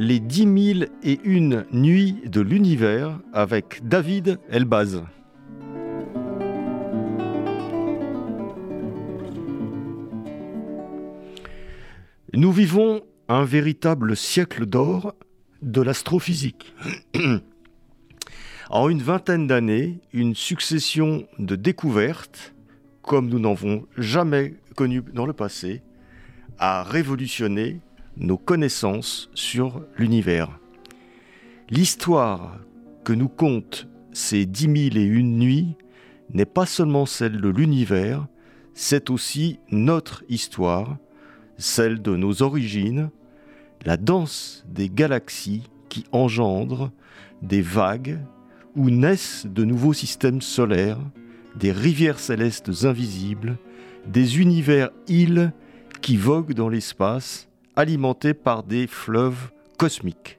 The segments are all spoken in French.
les 10 000 et une nuits de l'univers avec David Elbaz. Nous vivons un véritable siècle d'or de l'astrophysique. En une vingtaine d'années, une succession de découvertes, comme nous n'en avons jamais connu dans le passé, a révolutionné nos connaissances sur l'univers. L'histoire que nous comptent ces dix mille et une nuits n'est pas seulement celle de l'univers, c'est aussi notre histoire, celle de nos origines, la danse des galaxies qui engendrent des vagues où naissent de nouveaux systèmes solaires, des rivières célestes invisibles, des univers-îles qui voguent dans l'espace, alimentés par des fleuves cosmiques.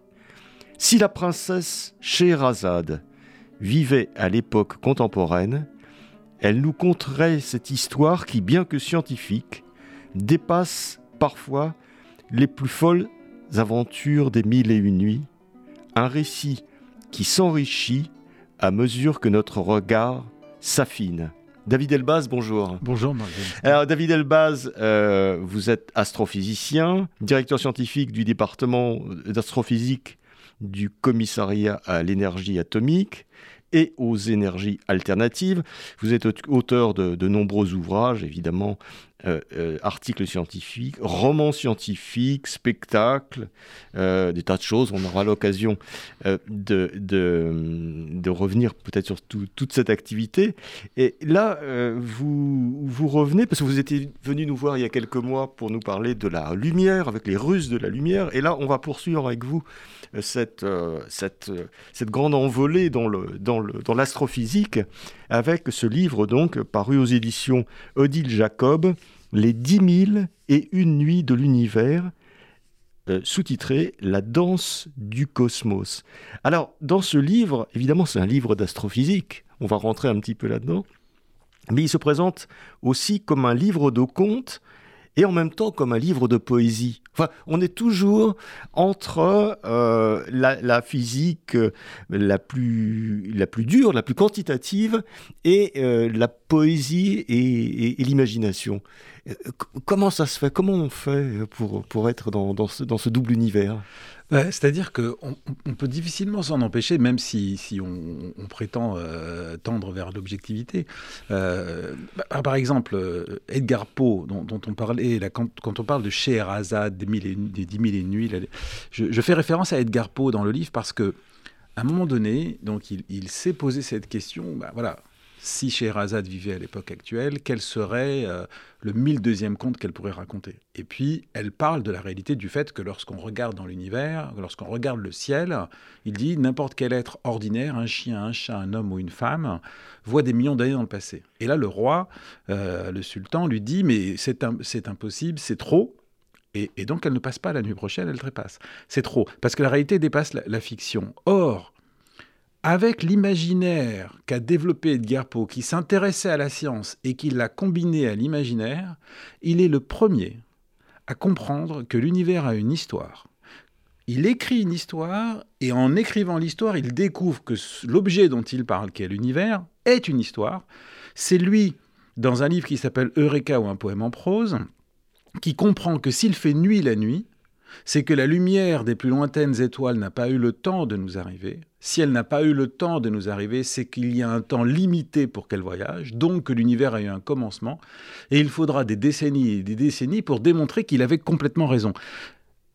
Si la princesse Scheherazade vivait à l'époque contemporaine, elle nous conterait cette histoire qui, bien que scientifique, dépasse parfois les plus folles aventures des mille et une nuits, un récit qui s'enrichit à mesure que notre regard s'affine. David Elbaz, bonjour. Bonjour. Alors, David Elbaz, euh, vous êtes astrophysicien, directeur scientifique du département d'astrophysique du commissariat à l'énergie atomique et aux énergies alternatives. Vous êtes auteur de, de nombreux ouvrages, évidemment, articles scientifiques, romans scientifiques, spectacles, euh, des tas de choses. On aura l'occasion de, de, revenir peut-être sur toute cette activité. Et là, vous, vous revenez, parce que vous étiez venu nous voir il y a quelques mois pour nous parler de la lumière, avec les Russes de la lumière. Et là, on va poursuivre avec vous cette, cette, cette grande envolée dans l'astrophysique dans avec ce livre donc paru aux éditions Odile Jacob, Les dix mille et une nuits de l'univers, euh, sous-titré La danse du cosmos. Alors, dans ce livre, évidemment, c'est un livre d'astrophysique, on va rentrer un petit peu là-dedans, mais il se présente aussi comme un livre de contes et en même temps comme un livre de poésie. Enfin, on est toujours entre euh, la, physique euh, la plus, la plus dure, la plus quantitative, et euh, la poésie et, l'imagination. Comment ça se fait? Comment on fait pour, pour être dans, dans, ce, dans ce double univers? C'est-à-dire qu'on on peut difficilement s'en empêcher, même si, si on, prétend euh, tendre vers l'objectivité. Euh, bah, par exemple, euh, Edgar Poe, dont, on parlait, là, quand, on parle de Scheherazade, des, mille des dix mille et une nuits, je, je, fais référence à Edgar Poe dans le livre parce que à un moment donné, donc il, il s'est posé cette question. Bah, voilà, si Scheherazade vivait à l'époque actuelle, quel serait euh, le 1002e conte qu'elle pourrait raconter? Et puis, elle parle de la réalité du fait que lorsqu'on regarde dans l'univers, lorsqu'on regarde le ciel, il dit n'importe quel être ordinaire, un chien, un chat, un homme ou une femme, voit des millions d'années dans le passé. Et là, le roi, euh, le sultan, lui dit mais c'est impossible, c'est trop. Et, donc, elle ne passe pas la nuit prochaine, elle trépasse. C'est trop, parce que la réalité dépasse la fiction. Or, avec l'imaginaire qu'a développé Edgar Poe, qui s'intéressait à la science et qui l'a combiné à l'imaginaire, il est le premier à comprendre que l'univers a une histoire. Il écrit une histoire et en écrivant l'histoire, il découvre que l'objet dont il parle, qui est l'univers, est une histoire. C'est lui, dans un livre qui s'appelle Eureka ou un poème en prose, qui comprend que s'il fait nuit la nuit, c'est que la lumière des plus lointaines étoiles n'a pas eu le temps de nous arriver. Si elle n'a pas eu le temps de nous arriver, c'est qu'il y a un temps limité pour qu'elle voyage, donc que l'univers a eu un commencement, et il faudra des décennies et des décennies pour démontrer qu'il avait complètement raison.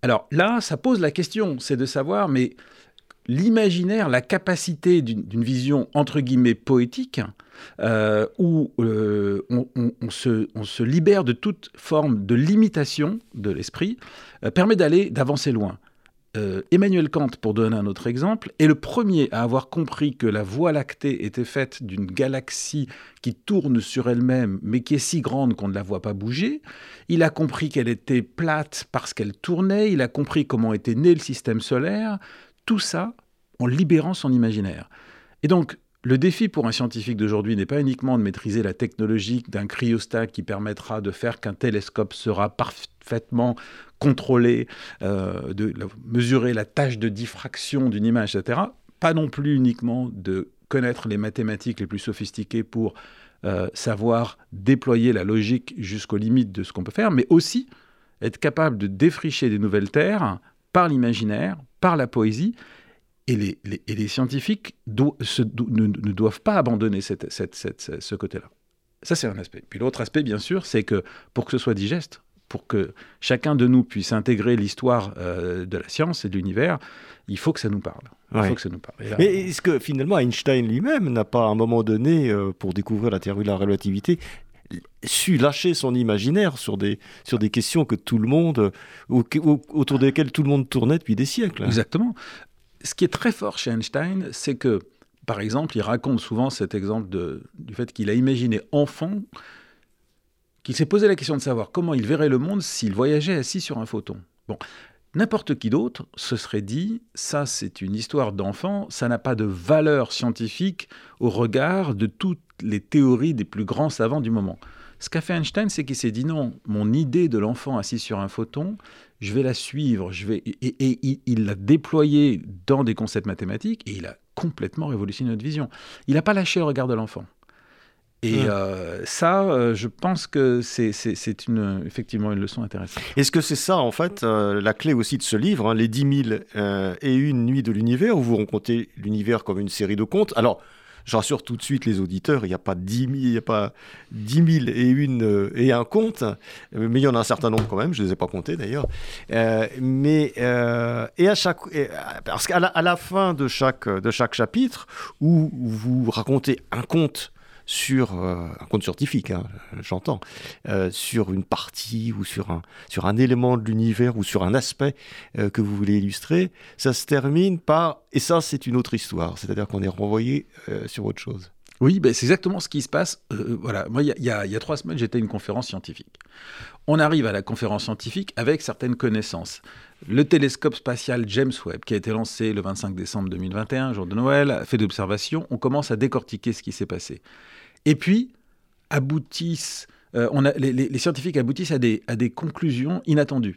Alors là, ça pose la question, c'est de savoir, mais l'imaginaire, la capacité d'une vision entre guillemets poétique, euh, où euh, on, se, libère de toute forme de limitation de l'esprit, euh, permet d'aller, d'avancer loin. Euh, Emmanuel Kant, pour donner un autre exemple, est le premier à avoir compris que la Voie lactée était faite d'une galaxie qui tourne sur elle-même, mais qui est si grande qu'on ne la voit pas bouger. Il a compris qu'elle était plate parce qu'elle tournait. Il a compris comment était né le système solaire. Tout ça en libérant son imaginaire. Et donc, le défi pour un scientifique d'aujourd'hui n'est pas uniquement de maîtriser la technologie d'un cryostat qui permettra de faire qu'un télescope sera parfaitement contrôlé, euh, de mesurer la tâche de diffraction d'une image, etc. Pas non plus uniquement de connaître les mathématiques les plus sophistiquées pour euh, savoir déployer la logique jusqu'aux limites de ce qu'on peut faire, mais aussi être capable de défricher des nouvelles terres par l'imaginaire, par la poésie, et les, et les scientifiques ne, doivent pas abandonner cette, ce côté-là. Ça, c'est un aspect. Puis l'autre aspect, bien sûr, c'est que pour que ce soit digeste, pour que chacun de nous puisse intégrer l'histoire euh, de la science et de l'univers, il faut que ça nous parle. Il faut que ça nous parle. Mais est-ce que finalement Einstein lui-même n'a pas à un moment donné, euh, pour découvrir la théorie de la relativité, su lâcher son imaginaire sur des, sur des questions que tout le monde, autour desquelles tout le monde tournait depuis des siècles? Exactement ce qui est très fort chez Einstein, c'est que, par exemple, il raconte souvent cet exemple du fait qu'il a imaginé enfant, qu'il s'est posé la question de savoir comment il verrait le monde s'il voyageait assis sur un photon. Bon, n'importe qui d'autre se serait dit, ça c'est une histoire d'enfant, ça n'a pas de valeur scientifique au regard de toutes les théories des plus grands savants du moment. Ce qu'a fait Einstein, c'est qu'il s'est dit non, mon idée de l'enfant assis sur un photon, je vais la suivre, je vais... et, il l'a déployée dans des concepts mathématiques et il a complètement révolutionné notre vision. Il n'a pas lâché le regard de l'enfant. Et euh, ça, euh, je pense que c'est une, effectivement une leçon intéressante. Est-ce que c'est ça, en fait, euh, la clé aussi de ce livre, hein, Les 10 000 et une nuits de l'univers, où vous rencontrez l'univers comme une série de contes? Alors, je rassure tout de suite les auditeurs, il n'y a pas 10 000, il y a pas 10 000 et, une, et un compte, mais il y en a un certain nombre quand même, je ne les ai pas comptés d'ailleurs. Mais, et à chaque, parce qu'à la, à la fin de chaque, de chaque chapitre, où vous racontez un conte sur euh, un compte scientifique, hein, j'entends, euh, sur une partie ou sur un, sur un élément de l'univers ou sur un aspect euh, que vous voulez illustrer, ça se termine par et ça c'est une autre histoire, c'est-à-dire qu'on est renvoyé sur autre chose. Oui, ben c'est exactement ce qui se passe. voilà, moi, il y, y, a trois semaines, j'étais à une conférence scientifique. On arrive à la conférence scientifique avec certaines connaissances. Le télescope spatial James Webb, qui a été lancé le 25 décembre 2021, jour de Noël, fait d'observations. On commence à décortiquer ce qui s'est passé. Et puis, aboutissent, euh, on a, les, scientifiques aboutissent à des, à des conclusions inattendues.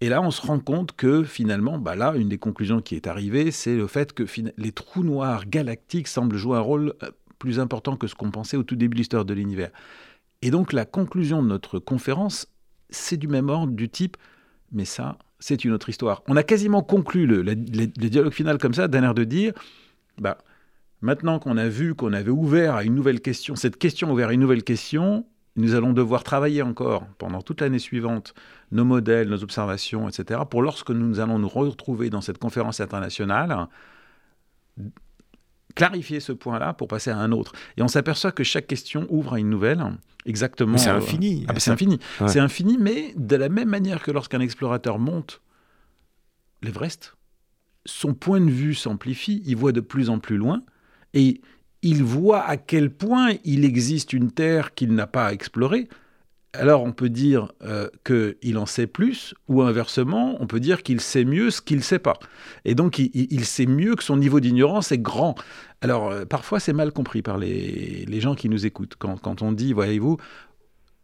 Et là, on se rend compte que finalement, bah là, une des conclusions qui est arrivée, c'est le fait que les trous noirs galactiques semblent jouer un rôle euh, plus important que ce qu'on pensait au tout début de l'histoire de l'univers. Et donc, la conclusion de notre conférence, c'est du même ordre, du type, mais ça, c'est une autre histoire. On a quasiment conclu le, le, le dialogue final comme ça, d'un air de dire, bah, Maintenant qu'on a vu qu'on avait ouvert à une nouvelle question, cette question ouvert à une nouvelle question, nous allons devoir travailler encore pendant toute l'année suivante nos modèles, nos observations, etc., pour lorsque nous allons nous retrouver dans cette conférence internationale, clarifier ce point-là pour passer à un autre. Et on s'aperçoit que chaque question ouvre à une nouvelle, exactement. C'est infini. Ah, c'est infini. C'est infini, mais de la même manière que lorsqu'un explorateur monte l'Everest, son point de vue s'amplifie, il voit de plus en plus loin, et il voit à quel point il existe une Terre qu'il n'a pas explorée. Alors on peut dire euh, qu'il en sait plus, ou inversement, on peut dire qu'il sait mieux ce qu'il ne sait pas. Et donc il, sait mieux que son niveau d'ignorance est grand. Alors euh, parfois c'est mal compris par les, gens qui nous écoutent. Quand, quand on dit, voyez-vous,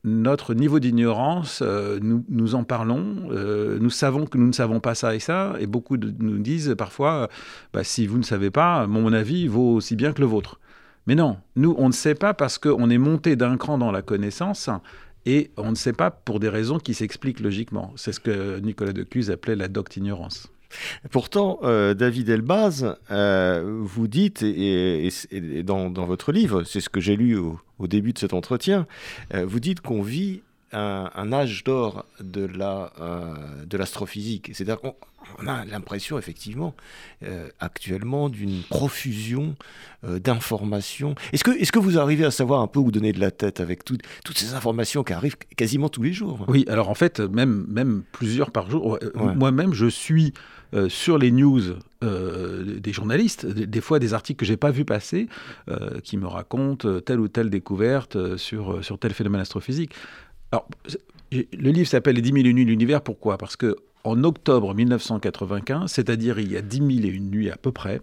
notre niveau d'ignorance, euh, nous, en parlons, euh, nous savons que nous ne savons pas ça et ça, et beaucoup nous disent parfois, bah, si vous ne savez pas, mon avis vaut aussi bien que le vôtre. Mais non, nous, on ne sait pas parce qu'on est monté d'un cran dans la connaissance, et on ne sait pas pour des raisons qui s'expliquent logiquement. C'est ce que Nicolas Decuse appelait la docte-ignorance. Pourtant, euh, David Elbaz, euh, vous dites, et, dans, votre livre, c'est ce que j'ai lu au, début de cet entretien, euh, vous dites qu'on vit un, âge d'or de la euh, de l'astrophysique. C'est-à-dire qu'on a l'impression effectivement euh, actuellement d'une profusion euh, d'informations. Est-ce que est-ce que vous arrivez à savoir un peu où donner de la tête avec toutes ces informations qui arrivent quasiment tous les jours? Oui, alors en fait même même plusieurs par jour. Moi-même je suis euh, sur les news des journalistes, des, fois des articles que j'ai pas vu passer, qui me racontent telle ou telle découverte sur, sur tel phénomène astrophysique. Alors, le livre s'appelle Les 10 000 et une nuits de l'univers. Pourquoi? Parce que en octobre 1995, c'est-à-dire il y a 10 000 et une nuits à peu près,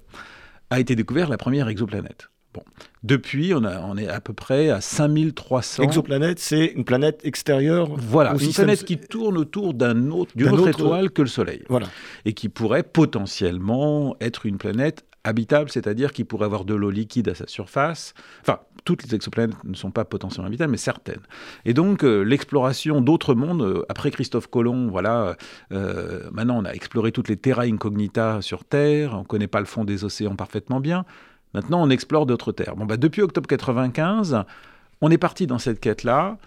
a été découverte la première exoplanète. Bon. Depuis, on, a, on, est à peu près à 5300. Exoplanète, c'est une planète extérieure Voilà, une planète qui tourne autour d'un autre, d'une autre, étoile que le Soleil. Voilà. Et qui pourrait potentiellement être une planète habitable, c'est-à-dire qui pourrait avoir de l'eau liquide à sa surface. Enfin, toutes les exoplanètes ne sont pas potentiellement habitables, mais certaines. Et donc, euh, l'exploration d'autres mondes, euh, après Christophe Colomb, voilà, euh, maintenant on a exploré toutes les terra incognita sur Terre, on ne connaît pas le fond des océans parfaitement bien. Maintenant, on explore d'autres terres. Bon, bah, depuis octobre 95, on est parti dans cette quête-là.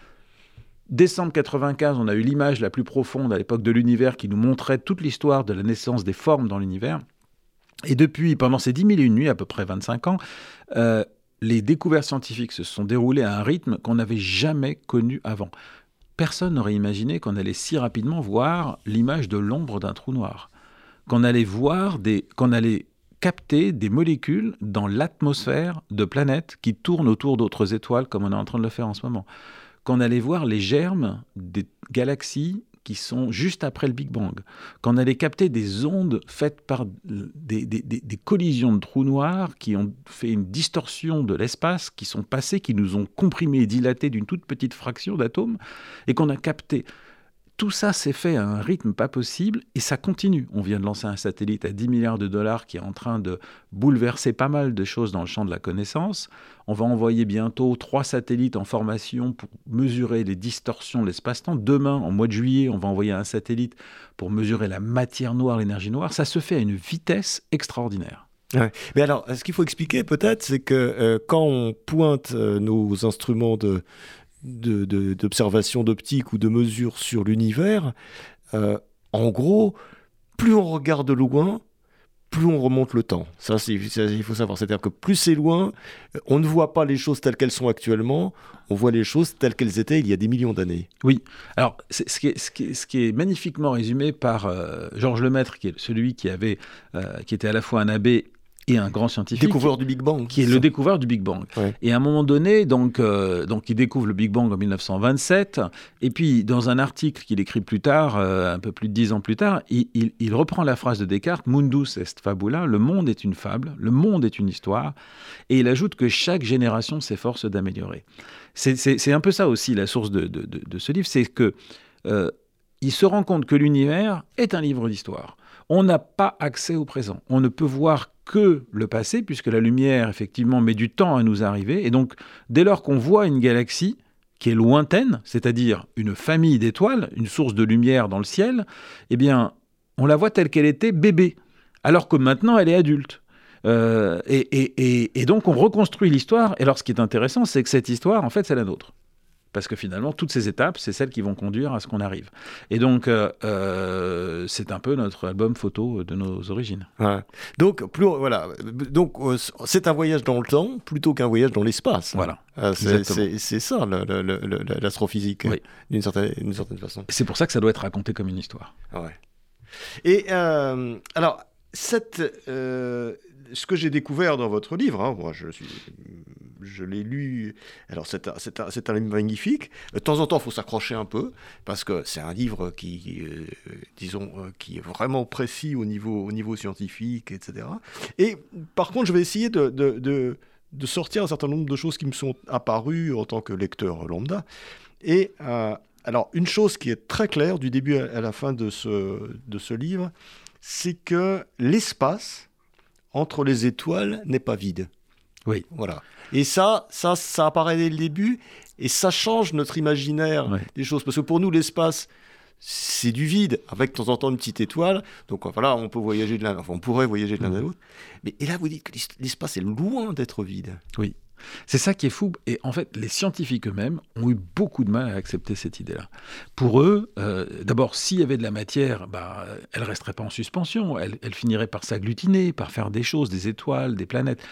Décembre 95, on a eu l'image la plus profonde à l'époque de l'univers qui nous montrait toute l'histoire de la naissance des formes dans l'univers. Et depuis, pendant ces 10 000 et une nuits, à peu près 25 ans, euh, les découvertes scientifiques se sont déroulées à un rythme qu'on n'avait jamais connu avant. Personne n'aurait imaginé qu'on allait si rapidement voir l'image de l'ombre d'un trou noir, qu'on allait voir des, qu'on allait capter des molécules dans l'atmosphère de planètes qui tournent autour d'autres étoiles, comme on est en train de le faire en ce moment. Qu'on allait voir les germes des galaxies qui sont juste après le Big Bang, qu'on allait capter des ondes faites par des, collisions de trous noirs qui ont fait une distorsion de l'espace, qui sont passées, qui nous ont comprimés et dilatés d'une toute petite fraction d'atomes, et qu'on a capté tout ça s'est fait à un rythme pas possible et ça continue. On vient de lancer un satellite à 10 milliards de dollars qui est en train de bouleverser pas mal de choses dans le champ de la connaissance. On va envoyer bientôt trois satellites en formation pour mesurer les distorsions de l'espace-temps. Demain, en mois de juillet, on va envoyer un satellite pour mesurer la matière noire, l'énergie noire. Ça se fait à une vitesse extraordinaire. Mais alors, ce qu'il faut expliquer peut-être, c'est que euh, quand on pointe euh, nos instruments de, d'observation de, d'optique ou de mesure sur l'univers, euh, en gros, plus on regarde loin, plus on remonte le temps. Ça, il faut savoir. C'est-à-dire que plus c'est loin, on ne voit pas les choses telles qu'elles sont actuellement, on voit les choses telles qu'elles étaient il y a des millions d'années. Oui. Alors, ce qui, est, ce, qui est, magnifiquement résumé par euh, Georges Lemaître, qui est celui qui, avait, euh, qui était à la fois un abbé et un grand scientifique. Découvreur du Big Bang. Qui est le découvreur du Big Bang. Et à un moment donné, donc, euh, donc, il découvre le Big Bang en 1927. Et puis, dans un article qu'il écrit plus tard, euh, un peu plus de dix ans plus tard, il, il, reprend la phrase de Descartes Mundus est fabula, le monde est une fable, le monde est une histoire. Et il ajoute que chaque génération s'efforce d'améliorer. C'est un peu ça aussi la source de, de, de, ce livre c'est que euh, il se rend compte que l'univers est un livre d'histoire on n'a pas accès au présent. On ne peut voir que le passé, puisque la lumière, effectivement, met du temps à nous arriver. Et donc, dès lors qu'on voit une galaxie qui est lointaine, c'est-à-dire une famille d'étoiles, une source de lumière dans le ciel, eh bien, on la voit telle qu'elle était bébé, alors que maintenant, elle est adulte. Euh, et, donc, on reconstruit l'histoire. Et alors, ce qui est intéressant, c'est que cette histoire, en fait, c'est la nôtre parce que finalement, toutes ces étapes, c'est celles qui vont conduire à ce qu'on arrive. Et donc, euh, euh, c'est un peu notre album photo de nos origines. Donc, plus, voilà. Donc, euh, c'est un voyage dans le temps plutôt qu'un voyage dans l'espace. Voilà. c'est ça l'astrophysique, d'une certaine, certaine, façon. C'est pour ça que ça doit être raconté comme une histoire. Ouais. Et alors, cette, ce que j'ai découvert dans votre livre, hein, moi je, l'ai lu, alors c'est un, livre magnifique. De temps en temps, il faut s'accrocher un peu, parce que c'est un livre qui, euh, disons, euh, qui est vraiment précis au niveau, au niveau scientifique, etc. Et par contre, je vais essayer de, sortir un certain nombre de choses qui me sont apparues en tant que lecteur lambda. Et euh, alors, une chose qui est très claire du début à la fin de ce livre, c'est que l'espace entre les étoiles n'est pas vide. Oui. Voilà. Et ça, ça, ça apparaît dès le début et ça change notre imaginaire des choses. Parce que pour nous, l'espace, c'est du vide, avec de temps en temps une petite étoile. Donc voilà, on peut voyager de l'un, enfin, on pourrait voyager de l'un à l'autre. Mais et là, vous dites que l'espace est loin d'être vide. Oui. C'est ça qui est fou. Et en fait, les scientifiques eux-mêmes ont eu beaucoup de mal à accepter cette idée-là. Pour eux, euh, d'abord, s'il y avait de la matière, bah, elle ne resterait pas en suspension. Elle, finirait par s'agglutiner, par faire des choses, des étoiles, des planètes.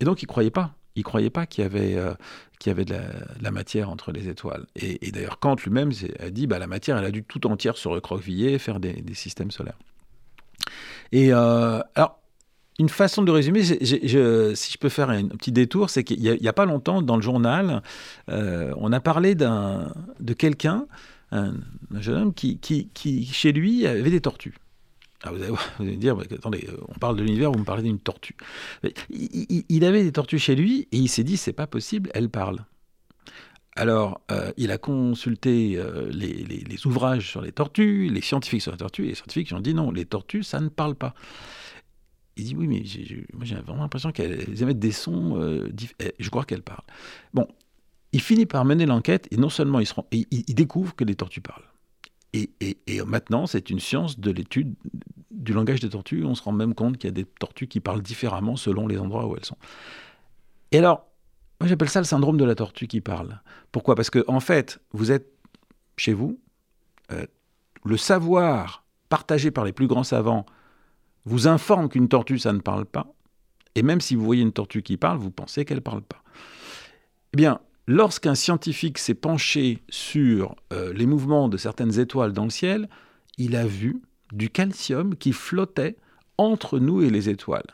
Et donc, ils croyaient pas. Ils croyaient pas qu'il y avait, euh, qu'il y avait de la, matière entre les étoiles. Et, d'ailleurs, Kant lui-même a dit bah, la matière, elle a dû tout entière se recroqueviller, faire des, systèmes solaires. Et euh, alors, une façon de résumer, si je peux faire un petit détour, c'est qu'il n'y a, pas longtemps, dans le journal, euh, on a parlé de quelqu'un, un, jeune homme, qui, chez lui, avait des tortues. Ah, vous, allez, dire, attendez, on parle de l'univers, vous me parlez d'une tortue. Il, avait des tortues chez lui et il s'est dit, c'est pas possible, elles parlent. Alors, euh, il a consulté euh, les, les, ouvrages sur les tortues, les scientifiques sur les tortues, et les scientifiques ont dit non, les tortues, ça ne parle pas. Il dit oui, mais moi j'ai vraiment l'impression qu'elles émettent des sons. Euh, eh, je crois qu'elles parlent. Bon, il finit par mener l'enquête et non seulement il, découvre que les tortues parlent. Et, maintenant, c'est une science de l'étude du langage des tortues. On se rend même compte qu'il y a des tortues qui parlent différemment selon les endroits où elles sont. Et alors, moi j'appelle ça le syndrome de la tortue qui parle. Pourquoi? Parce que en fait, vous êtes chez vous, euh, le savoir partagé par les plus grands savants vous informe qu'une tortue, ça ne parle pas, et même si vous voyez une tortue qui parle, vous pensez qu'elle ne parle pas. Eh bien, lorsqu'un scientifique s'est penché sur euh, les mouvements de certaines étoiles dans le ciel, il a vu du calcium qui flottait entre nous et les étoiles.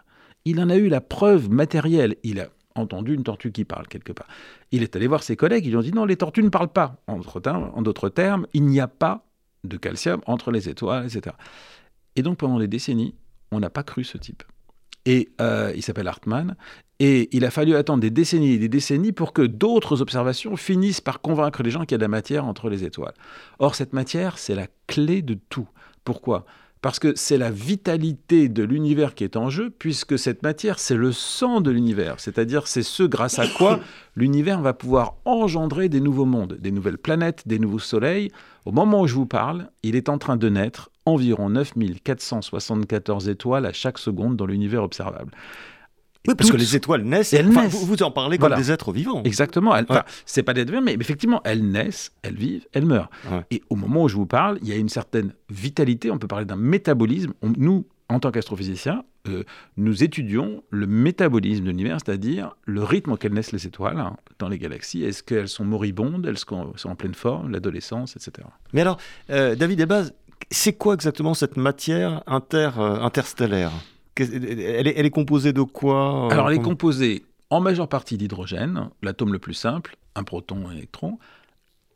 Il en a eu la preuve matérielle. Il a entendu une tortue qui parle quelque part. Il est allé voir ses collègues, ils lui ont dit non, les tortues ne parlent pas. En d'autres termes, il n'y a pas de calcium entre les étoiles, etc. Et donc pendant des décennies, on n'a pas cru ce type. Et euh, il s'appelle Hartmann. Et il a fallu attendre des décennies et des décennies pour que d'autres observations finissent par convaincre les gens qu'il y a de la matière entre les étoiles. Or, cette matière, c'est la clé de tout. Pourquoi? Parce que c'est la vitalité de l'univers qui est en jeu, puisque cette matière, c'est le sang de l'univers. C'est-à-dire, c'est ce grâce à quoi l'univers va pouvoir engendrer des nouveaux mondes, des nouvelles planètes, des nouveaux soleils. Au moment où je vous parle, il est en train de naître environ 9474 étoiles à chaque seconde dans l'univers observable. oui, parce que les étoiles naissent. Elles naissent. Vous, en parlez comme des êtres vivants. Exactement. Ce C'est pas des êtres vivants, mais effectivement, elles naissent, elles vivent, elles meurent. Et au moment où je vous parle, il y a une certaine vitalité. On peut parler d'un métabolisme. nous, en tant qu'astrophysiciens, euh, nous étudions le métabolisme de l'univers, c'est-à-dire le rythme auquel naissent les étoiles hein, dans les galaxies. Est-ce qu'elles sont moribondes, elles sont en pleine forme, l'adolescence, etc. Mais alors, euh, David Ebaz, c'est quoi exactement cette matière inter, euh, interstellaire? Elle est, composée de quoi euh, Alors, elle est composée en majeure partie d'hydrogène, l'atome le plus simple, un proton, un électron,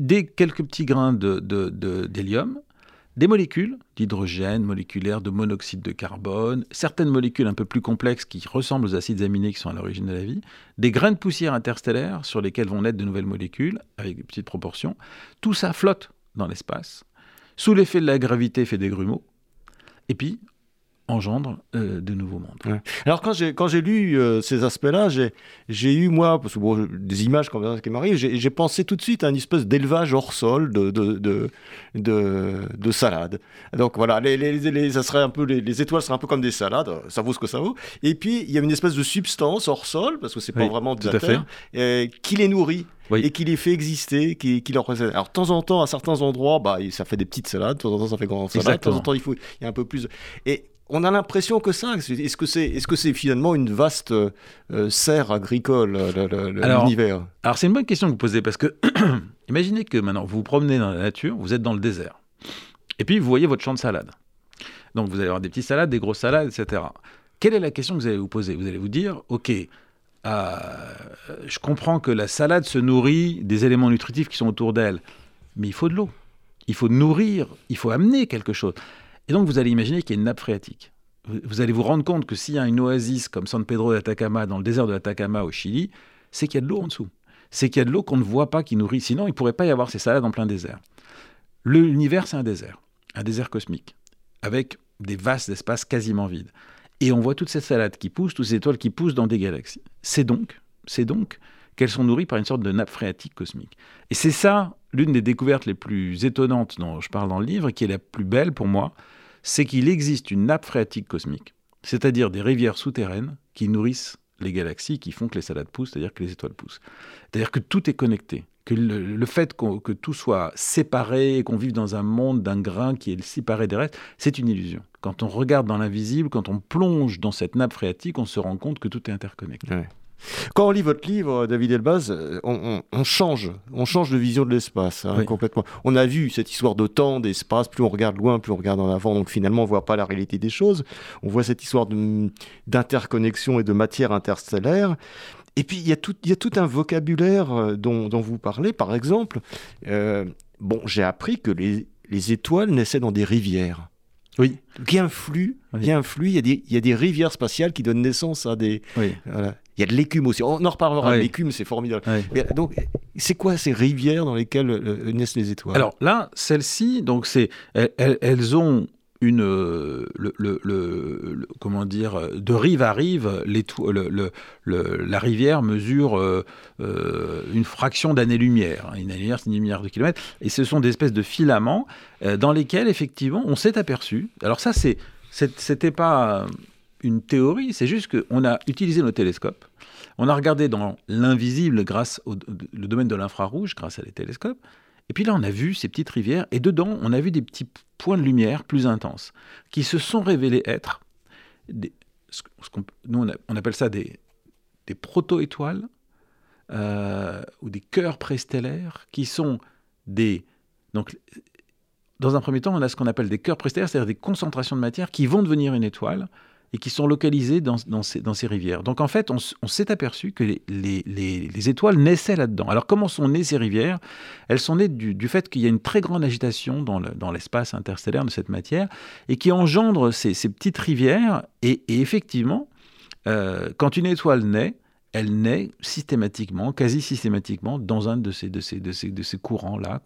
des quelques petits grains d'hélium, de, des molécules d'hydrogène moléculaire, de monoxyde de carbone, certaines molécules un peu plus complexes qui ressemblent aux acides aminés qui sont à l'origine de la vie, des grains de poussière interstellaires sur lesquels vont naître de nouvelles molécules avec des petites proportions. Tout ça flotte dans l'espace sous l'effet de la gravité, fait des grumeaux, et puis engendre euh, de nouveaux mondes. Alors quand j'ai quand j'ai lu euh, ces aspects-là, j'ai j'ai eu moi parce que bon, des images comme ça qui m'arrivent, j'ai pensé tout de suite à une espèce d'élevage hors sol de de, de de, de salade. Donc voilà, les, les, ça serait un peu les, étoiles seraient un peu comme des salades, ça vaut ce que ça vaut. Et puis il y a une espèce de substance hors sol parce que c'est pas vraiment de la terre, euh, qui les nourrit et qui les fait exister, qui, qui leur Alors, de temps en temps, à certains endroits, bah, ça fait des petites salades, de temps en temps, ça fait grandes salades, de temps en temps, il, faut, il y a un peu plus. Et on a l'impression que ça, est-ce que c'est est -ce c'est finalement une vaste euh, serre agricole, l'univers? Alors, c'est une bonne question que vous posez, parce que imaginez que maintenant, vous vous promenez dans la nature, vous êtes dans le désert, et puis vous voyez votre champ de salade. Donc, vous allez avoir des petites salades, des grosses salades, etc. Quelle est la question que vous allez vous poser? Vous allez vous dire, OK, euh, je comprends que la salade se nourrit des éléments nutritifs qui sont autour d'elle, mais il faut de l'eau. Il faut nourrir, il faut amener quelque chose. Et donc vous allez imaginer qu'il y a une nappe phréatique. Vous allez vous rendre compte que s'il y a une oasis comme San Pedro de Atacama, dans le désert de l'Atacama au Chili, c'est qu'il y a de l'eau en dessous. C'est qu'il y a de l'eau qu'on ne voit pas qui nourrit. Sinon, il ne pourrait pas y avoir ces salades en plein désert. L'univers, c'est un désert, un désert cosmique, avec des vastes espaces quasiment vides. Et on voit toutes ces salades qui poussent, toutes ces étoiles qui poussent dans des galaxies. C'est donc, c'est donc qu'elles sont nourries par une sorte de nappe phréatique cosmique. Et c'est ça, l'une des découvertes les plus étonnantes dont je parle dans le livre, qui est la plus belle pour moi, c'est qu'il existe une nappe phréatique cosmique, c'est-à-dire des rivières souterraines qui nourrissent les galaxies qui font que les salades poussent, c'est-à-dire que les étoiles poussent. C'est-à-dire que tout est connecté. Que le, fait que tout soit séparé et qu'on vive dans un monde d'un grain qui est séparé des restes, c'est une illusion. Quand on regarde dans l'invisible, quand on plonge dans cette nappe phréatique, on se rend compte que tout est interconnecté. Quand on lit votre livre, David Elbaz, on, change, on change de vision de l'espace hein, complètement. On a vu cette histoire de temps, d'espace, plus on regarde loin, plus on regarde en avant, donc finalement on voit pas la réalité des choses. On voit cette histoire d'interconnexion et de matière interstellaire. Et puis il y, a tout, y a tout un vocabulaire euh, dont, vous parlez, par exemple. Euh, bon, j'ai appris que les, les étoiles naissaient dans des rivières. Oui. Il y a un flux, il y a des, il y a des rivières spatiales qui donnent naissance à des. Oui. Il y a de l'écume aussi. On en reparlera. L'écume, c'est formidable. donc, c'est quoi ces rivières dans lesquelles euh, naissent les étoiles? Alors là, celles-ci, donc c'est, elles, ont une, euh, le, le, comment dire, de rive à rive, le, la rivière mesure euh, une fraction d'année-lumière. Une année-lumière, c'est une lumière de kilomètres. Et ce sont des espèces de filaments dans lesquels, effectivement, on s'est aperçu. Alors ça, c'est, c'était pas une théorie, c'est juste qu'on a utilisé nos télescopes, on a regardé dans l'invisible grâce au domaine de l'infrarouge, grâce à les télescopes, et puis là on a vu ces petites rivières, et dedans on a vu des petits points de lumière plus intenses, qui se sont révélés être, ce, nous on, appelle ça des, des proto-étoiles, euh, ou des cœurs préstellaires, qui sont des... Donc, dans un premier temps, on a ce qu'on appelle des cœurs préstellaires, c'est-à-dire des concentrations de matière qui vont devenir une étoile, et qui sont localisés dans, ces, rivières. Donc en fait, on, s'est aperçu que les, les, les, étoiles naissaient là-dedans. Alors comment sont nées ces rivières? Elles sont nées du, fait qu'il y a une très grande agitation dans l'espace interstellaire de cette matière et qui engendre ces, petites rivières. Et, effectivement, euh, quand une étoile naît, elle naît systématiquement, quasi systématiquement, dans un de ces, courants-là,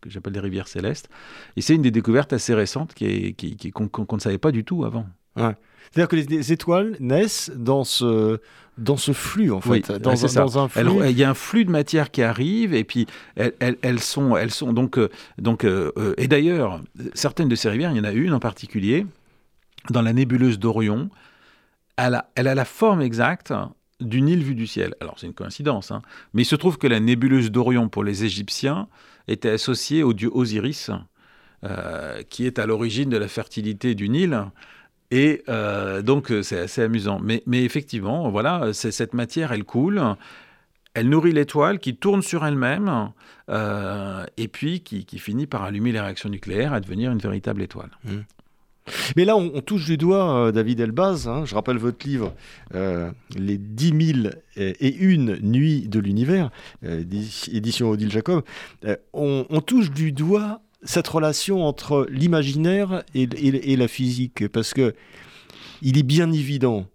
que j'appelle des rivières célestes. Et c'est une des découvertes assez récentes qu'on qui, qui, ne savait pas du tout avant. Ouais. C'est-à-dire que les, étoiles naissent dans ce, dans ce flux, en fait. dans, un flux. Il y a un flux de matière qui arrive, et puis elles, elles, sont, elles sont donc. Euh, donc euh, euh, et d'ailleurs, certaines de ces rivières, il y en a une en particulier, dans la nébuleuse d'Orion, elle a, elle a la forme exacte d'une île vue du ciel. Alors c'est une coïncidence, hein, mais il se trouve que la nébuleuse d'Orion pour les Égyptiens était associée au dieu Osiris, qui est à l'origine de la fertilité du Nil. Et euh, donc, euh, c'est assez amusant. Mais, effectivement, voilà, cette matière, elle coule. Elle nourrit l'étoile qui tourne sur elle-même euh, et puis qui, finit par allumer les réactions nucléaires à devenir une véritable étoile. Mmh. Mais là, on, touche du doigt David Elbaz. Hein, je rappelle votre livre, Les 10 000 et une nuits de l'univers, édition Odile Jacob. On, touche du doigt cette relation entre l'imaginaire et, la physique, parce que il est bien évident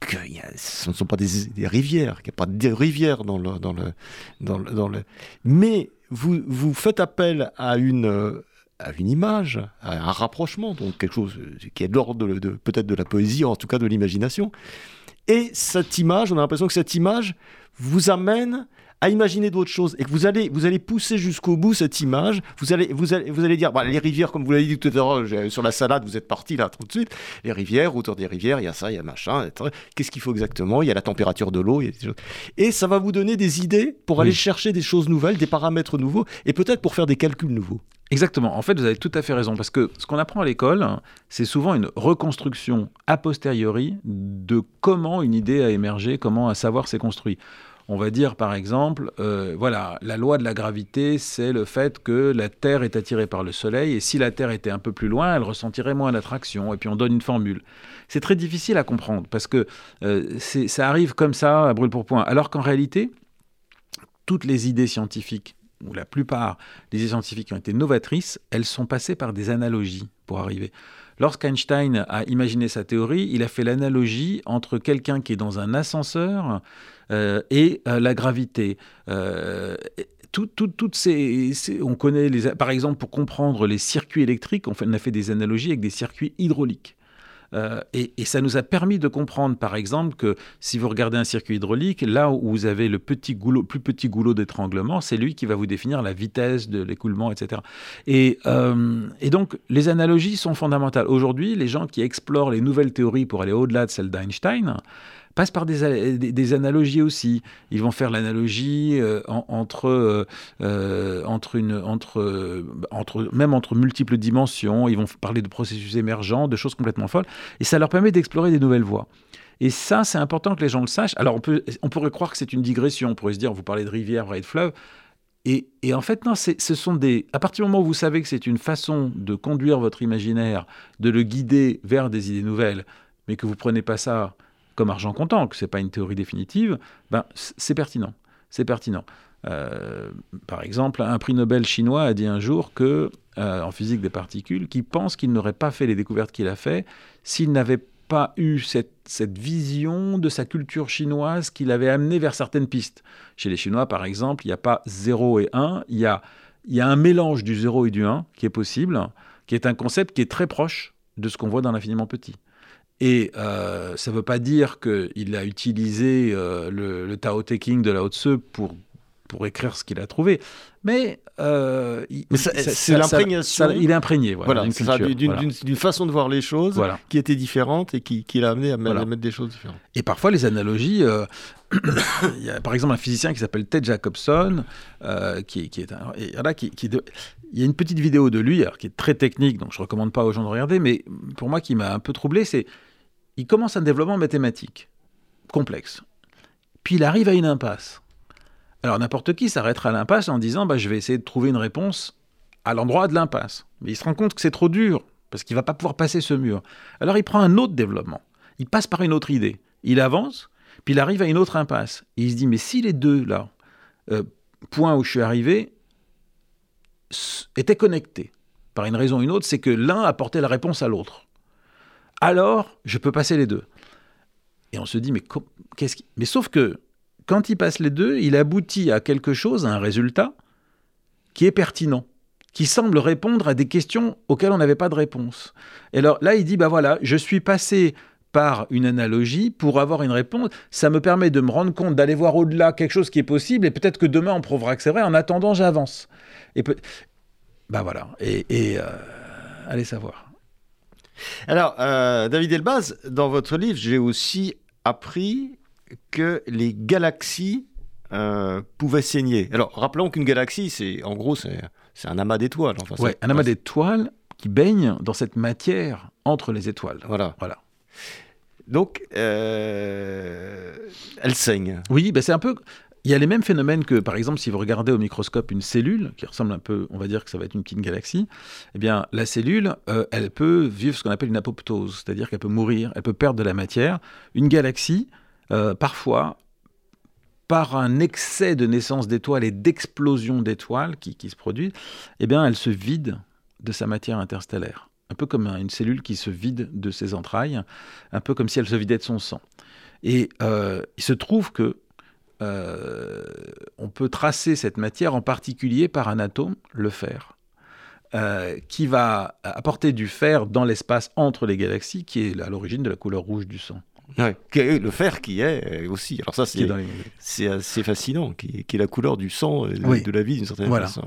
que ce ne sont pas des, rivières, qu'il n'y a pas de rivières dans le, dans le, dans le, dans le... Mais vous, vous faites appel à une, à une image, à un rapprochement, donc quelque chose qui est de l'ordre de, peut-être de la poésie, en tout cas de l'imagination. Et cette image, on a l'impression que cette image vous amène à imaginer d'autres choses et que vous allez, vous allez pousser jusqu'au bout cette image, vous allez, vous allez, vous allez dire, bah, les rivières, comme vous l'avez dit tout à l'heure sur la salade, vous êtes parti là tout de suite, les rivières, autour des rivières, il y a ça, il y a machin, qu'est-ce qu'il faut exactement, il y a la température de l'eau, et ça va vous donner des idées pour aller chercher des choses nouvelles, des paramètres nouveaux, et peut-être pour faire des calculs nouveaux. Exactement. En fait, vous avez tout à fait raison, parce que ce qu'on apprend à l'école, c'est souvent une reconstruction a posteriori de comment une idée a émergé, comment un savoir s'est construit. On va dire par exemple, euh, voilà, la loi de la gravité, c'est le fait que la Terre est attirée par le Soleil, et si la Terre était un peu plus loin, elle ressentirait moins d'attraction, et puis on donne une formule. C'est très difficile à comprendre, parce que euh, ça arrive comme ça, à brûle pour point, alors qu'en réalité, toutes les idées scientifiques, ou la plupart des idées scientifiques qui ont été novatrices, elles sont passées par des analogies pour arriver. Lorsqu'Einstein a imaginé sa théorie, il a fait l'analogie entre quelqu'un qui est dans un ascenseur euh, et euh, la gravité. Euh, on connaît les, par exemple pour comprendre les circuits électriques, on a fait des analogies avec des circuits hydrauliques. Euh, et, ça nous a permis de comprendre, par exemple, que si vous regardez un circuit hydraulique, là où vous avez le plus petit goulot d'étranglement, c'est lui qui va vous définir la vitesse de l'écoulement, etc. Et, euh, et, donc, les analogies sont fondamentales. Aujourd'hui, les gens qui explorent les nouvelles théories pour aller au-delà de celles d'Einstein, passent par des, analogies aussi. Ils vont faire l'analogie euh, entre, euh, une, entre, entre, même entre multiples dimensions. Ils vont parler de processus émergents, de choses complètement folles. Et ça leur permet d'explorer des nouvelles voies. Et ça, c'est important que les gens le sachent. Alors, on, peut, on pourrait croire que c'est une digression. On pourrait se dire, vous parlez de rivière, et de fleuve. Et, et, en fait, non, ce sont des. À partir du moment où vous savez que c'est une façon de conduire votre imaginaire, de le guider vers des idées nouvelles, mais que vous prenez pas ça comme argent comptant, que c'est pas une théorie définitive, ben c'est pertinent. C'est pertinent. Euh, par exemple, un prix Nobel chinois a dit un jour que, euh, en physique des particules, qu'il pense qu'il n'aurait pas fait les découvertes qu'il a fait s'il n'avait pas eu cette, vision de sa culture chinoise qui l'avait amené vers certaines pistes. Chez les Chinois, par exemple, il n'y a pas 0 et 1, il y a, y a un mélange du 0 et du 1 qui est possible, qui est un concept qui est très proche de ce qu'on voit dans l'infiniment petit. Et euh, ça ne veut pas dire qu'il a utilisé euh, le, le Tao Te Ching de Lao Tzu pour pour écrire ce qu'il a trouvé. Mais, euh, c'est l'imprégnation. Il est imprégné, voilà, d'une façon de voir les choses qui était différente et qui, qui l'a amené à, mettre des choses différentes. Et parfois, les analogies. Il y a par exemple un physicien qui s'appelle Ted Jacobson, euh, qui, qui, est un, là, qui, il y a une petite vidéo de lui, alors, qui est très technique, donc je recommande pas aux gens de regarder, mais pour moi qui m'a un peu troublé, c'est il commence un développement mathématique complexe, puis il arrive à une impasse. Alors n'importe qui s'arrêtera à l'impasse en disant bah, je vais essayer de trouver une réponse à l'endroit de l'impasse. Mais il se rend compte que c'est trop dur, parce qu'il va pas pouvoir passer ce mur. Alors il prend un autre développement. Il passe par une autre idée. Il avance, puis il arrive à une autre impasse. Et il se dit mais si les deux, là, euh, points où je suis arrivé, étaient connectés, par une raison ou une autre, c'est que l'un apportait la réponse à l'autre. Alors, je peux passer les deux. Et on se dit, mais qu'est-ce qui... Mais sauf que quand il passe les deux, il aboutit à quelque chose, à un résultat qui est pertinent, qui semble répondre à des questions auxquelles on n'avait pas de réponse. Et alors là, il dit, bah voilà, je suis passé par une analogie pour avoir une réponse. Ça me permet de me rendre compte, d'aller voir au-delà quelque chose qui est possible, et peut-être que demain on prouvera que c'est vrai. En attendant, j'avance. Et bah voilà. Et, euh, allez savoir. Alors, euh, David Elbaz, dans votre livre, j'ai aussi appris que les galaxies euh, pouvaient saigner. Alors, rappelons qu'une galaxie, c'est en gros, c'est un amas d'étoiles. Enfin, ouais, un amas d'étoiles qui baigne dans cette matière entre les étoiles. Voilà. voilà. Donc, euh, elle saigne. Oui, ben c'est un peu. Il y a les mêmes phénomènes que, par exemple, si vous regardez au microscope une cellule, qui ressemble un peu, on va dire que ça va être une petite galaxie, eh bien, la cellule, euh, elle peut vivre ce qu'on appelle une apoptose, c'est-à-dire qu'elle peut mourir, elle peut perdre de la matière. Une galaxie, euh, parfois, par un excès de naissance d'étoiles et d'explosion d'étoiles qui, se produit, eh bien, elle se vide de sa matière interstellaire. Un peu comme une cellule qui se vide de ses entrailles, un peu comme si elle se vidait de son sang. Et euh, il se trouve que euh, on peut tracer cette matière en particulier par un atome, le fer, qui va apporter du fer dans l'espace entre les galaxies, qui est à l'origine de la couleur rouge du sang. Ouais, le fer qui est euh, aussi. Alors ça, c'est assez fascinant, qui, est la couleur du sang, et de la vie d'une certaine façon.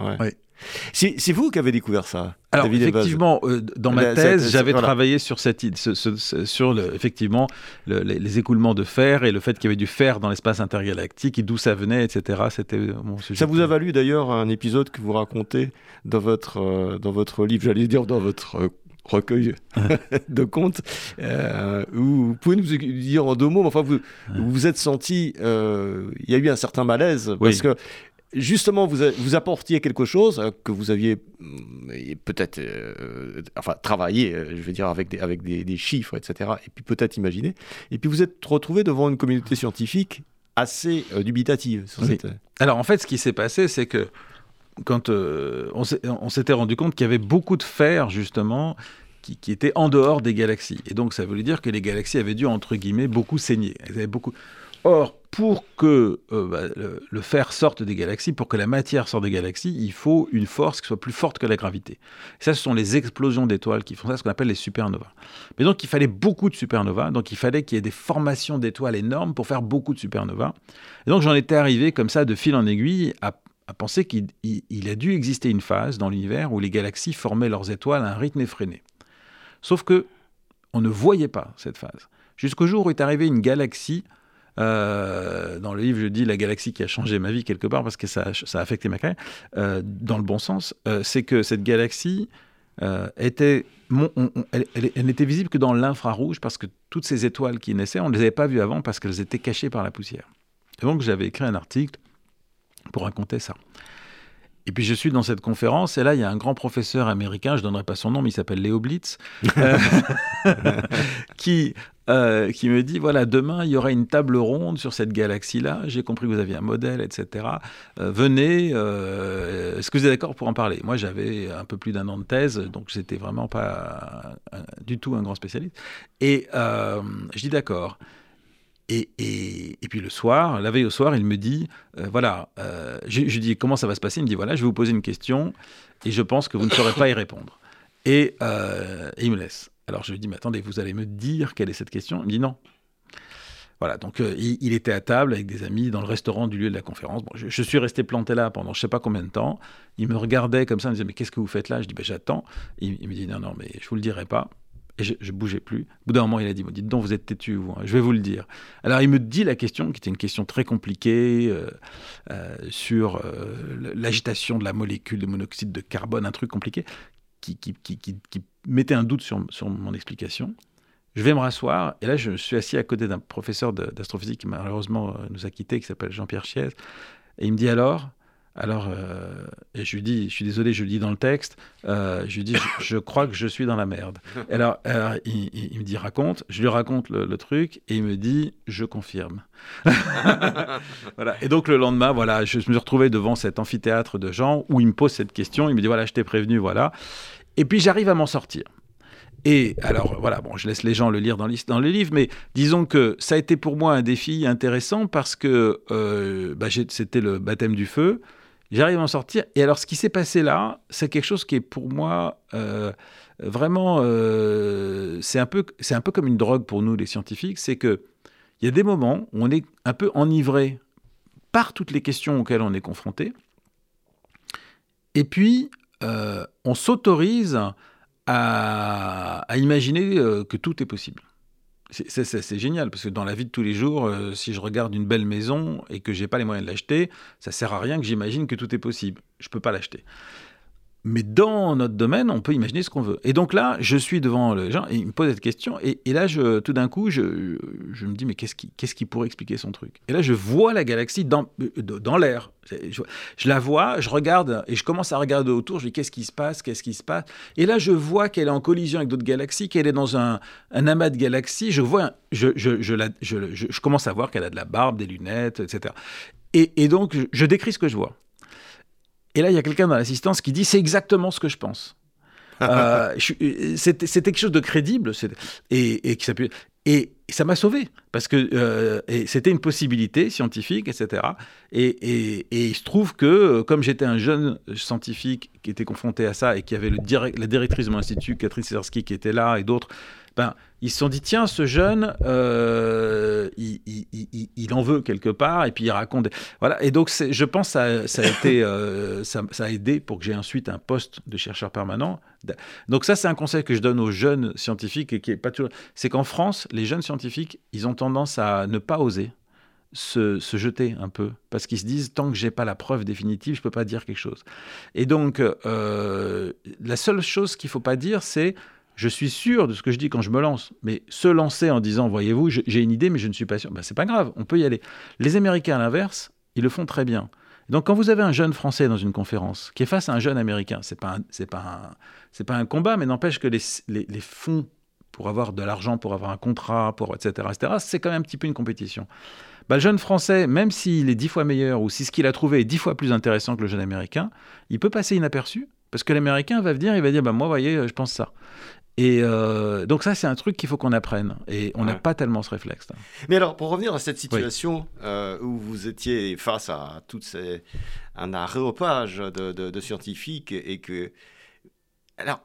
C'est vous qui avez découvert ça. Alors effectivement, euh, dans ma thèse, j'avais travaillé sur cette sur le, effectivement les, écoulements de fer et le fait qu'il y avait du fer dans l'espace intergalactique et d'où ça venait, etc. C'était mon sujet. Ça vous a valu d'ailleurs un épisode que vous racontez dans votre euh, dans votre livre, j'allais dire dans votre recueil de contes. Euh, vous pouvez nous dire en deux mots, enfin, vous vous, êtes senti, euh, il y a eu un certain malaise parce que justement, vous, vous apportiez quelque chose que vous aviez mm, peut-être euh, enfin, travaillé, je veux dire, avec des, avec des, chiffres, etc., et puis peut-être imaginé, et puis vous êtes retrouvé devant une communauté scientifique assez dubitative. Alors, en fait, ce qui s'est passé, c'est que quand on s'était rendu compte qu'il y avait beaucoup de fer, justement, qui, étaient en dehors des galaxies. Et donc, ça voulait dire que les galaxies avaient dû, entre guillemets, beaucoup saigner. Elles avaient beaucoup... Or, pour que euh, bah, le, fer sorte des galaxies, pour que la matière sorte des galaxies, il faut une force qui soit plus forte que la gravité. Et ça, ce sont les explosions d'étoiles qui font ça, ce qu'on appelle les supernovas. Mais donc, il fallait beaucoup de supernovas, donc il fallait qu'il y ait des formations d'étoiles énormes pour faire beaucoup de supernovas. Et donc, j'en étais arrivé comme ça, de fil en aiguille, à, à penser qu'il a dû exister une phase dans l'univers où les galaxies formaient leurs étoiles à un rythme effréné. Sauf que on ne voyait pas cette phase. Jusqu'au jour où est arrivée une galaxie dans le livre, je dis la galaxie qui a changé ma vie quelque part parce que ça, a affecté ma carrière, dans le bon sens, c'est que cette galaxie était elle, n'était visible que dans l'infrarouge parce que toutes ces étoiles qui naissaient, on ne les avait pas vues avant parce qu'elles étaient cachées par la poussière. Et donc j'avais écrit un article pour raconter ça. Et puis je suis dans cette conférence et là il y a un grand professeur américain, je ne donnerai pas son nom, mais il s'appelle Léo Blitz, euh, qui euh, qui me dit voilà, demain il y aura une table ronde sur cette galaxie-là. J'ai compris que vous aviez un modèle, etc. Euh, venez, est-ce que vous êtes d'accord pour en parler? Moi j'avais un peu plus d'un an de thèse, donc j'étais vraiment pas du tout un grand spécialiste. Et je dis d'accord. Et, et, puis le soir, la veille au soir, il me dit, voilà, je, je, dis comment ça va se passer? Il me dit, voilà, je vais vous poser une question et je pense que vous ne saurez pas y répondre. Et, et il me laisse. Alors je lui dis, mais attendez, vous allez me dire quelle est cette question? Il me dit non. Voilà, donc euh, il, était à table avec des amis dans le restaurant du lieu de la conférence. Je, suis resté planté là pendant je sais pas combien de temps. Il me regardait comme ça, il me disait, mais qu'est-ce que vous faites là? Je dis, ben, j'attends. Il, me dit, non, non, mais je vous le dirai pas. Et je, ne bougeais plus. Au bout d'un moment, il a dit, bon, dites donc, vous êtes têtu, hein, je vais vous le dire. Alors il me dit la question, qui était une question très compliquée, euh, euh, sur l'agitation de la molécule de monoxyde de carbone, un truc compliqué, qui, mettait un doute sur, sur mon explication. Je vais me rasseoir, et là, je suis assis à côté d'un professeur d'astrophysique qui malheureusement euh, nous a quittés, qui s'appelle Jean-Pierre Chiez. Et il me dit alors, alors, euh, je lui dis, je suis désolé, je le dis dans le texte, euh, je lui dis, je, crois que je suis dans la merde. Et alors, il, me dit, raconte, je lui raconte le, truc, et il me dit, je confirme. voilà. Et donc le lendemain, voilà, je me suis retrouvé devant cet amphithéâtre de gens où il me pose cette question, il me dit, voilà, je t'ai prévenu, voilà. Et puis j'arrive à m'en sortir. Et alors voilà, bon, je laisse les gens le lire dans, dans les livres, mais disons que ça a été pour moi un défi intéressant parce que euh, bah, c'était le baptême du feu. J'arrive à m'en sortir. Et alors ce qui s'est passé là, c'est quelque chose qui est pour moi euh, vraiment, euh, c'est un peu, un peu comme une drogue pour nous les scientifiques. C'est que il y a des moments où on est un peu enivré par toutes les questions auxquelles on est confronté. Et puis, euh, on s'autorise à, imaginer que tout est possible. C'est génial parce que dans la vie de tous les jours, euh, si je regarde une belle maison et que j'ai pas les moyens de l'acheter, ça sert à rien que j'imagine que tout est possible. Je peux pas l'acheter. Mais dans notre domaine, on peut imaginer ce qu'on veut. Et donc là, je suis devant les gens et ils me posent cette question. Et, là, tout d'un coup, je, me dis, mais qu'est-ce qui, pourrait expliquer son truc? Et là, je vois la galaxie dans, dans l'air. Je, la vois, je regarde et je commence à regarder autour. Je dis, qu'est-ce qui se passe? Qu'est-ce qui se passe? Et là, je vois qu'elle est en collision avec d'autres galaxies, qu'elle est dans un, amas de galaxies. Je vois, je, commence à voir qu'elle a de la barbe, des lunettes, etc. Et, et donc, je décris ce que je vois. Et là, il y a quelqu'un dans l'assistance qui dit c'est exactement ce que je pense. euh, C'était quelque chose de crédible et, et qui s'appuie. Et ça m'a sauvé, parce que euh, c'était une possibilité scientifique, etc. Et, il se trouve que, comme j'étais un jeune scientifique qui était confronté à ça et qui avait le la directrice de mon institut, Catherine Cesarski, qui était là, et d'autres, ben, ils se sont dit tiens, ce jeune, euh, il, en veut quelque part, et puis il raconte. Voilà, et donc je pense que ça, a été, euh, ça, a aidé pour que j'ai ensuite un poste de chercheur permanent. Donc ça, c'est un conseil que je donne aux jeunes scientifiques et qui est pas toujours. C'est qu'en France, les jeunes scientifiques, ils ont tendance à ne pas oser. Se, jeter un peu parce qu'ils se disent tant que j'ai pas la preuve définitive je peux pas dire quelque chose et donc euh, la seule chose qu'il faut pas dire c'est je suis sûr de ce que je dis quand je me lance. Mais se lancer en disant, voyez-vous, j'ai une idée, mais je ne suis pas sûr, ben, c'est pas grave, on peut y aller. Les Américains, à l'inverse, ils le font très bien. Donc, quand vous avez un jeune Français dans une conférence qui est face à un jeune Américain, c'est pas pas pas un combat, mais n'empêche que les, les, fonds pour avoir de l'argent, pour avoir un contrat, pour etc., etc., c'est quand même un petit peu une compétition. Ben, le jeune Français, même s'il est dix fois meilleur ou si ce qu'il a trouvé est dix fois plus intéressant que le jeune Américain, il peut passer inaperçu parce que l'Américain va venir, il va dire, bah, moi, voyez, je pense ça. Et euh, donc ça, c'est un truc qu'il faut qu'on apprenne. Et on n'a pas tellement ce réflexe. Mais alors, pour revenir à cette situation euh, où vous étiez face à tout ces, un aréopage de, de, scientifiques et que... Alors,